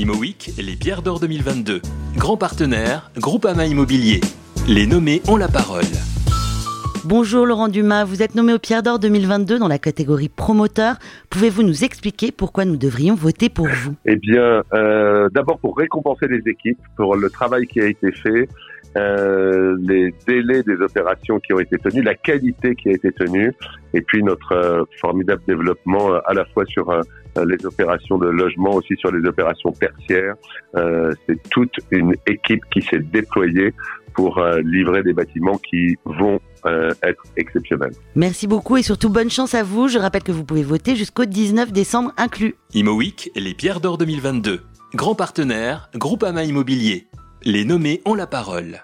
ImoWeek, les Pierres d'Or 2022. Grand partenaire, Groupama Immobilier. Les nommés ont la parole. Bonjour Laurent Dumas, vous êtes nommé au Pierre d'Or 2022 dans la catégorie promoteur. Pouvez-vous nous expliquer pourquoi nous devrions voter pour vous? Eh bien, euh, d'abord pour récompenser les équipes pour le travail qui a été fait, euh, les délais des opérations qui ont été tenus, la qualité qui a été tenue, et puis notre euh, formidable développement euh, à la fois sur euh, les opérations de logement, aussi sur les opérations tertiaires. C'est toute une équipe qui s'est déployée pour livrer des bâtiments qui vont être exceptionnels. Merci beaucoup et surtout bonne chance à vous. Je rappelle que vous pouvez voter jusqu'au 19 décembre inclus. ImoWeek, les Pierres d'Or 2022. Grand partenaire, Groupama Immobilier. Les nommés ont la parole.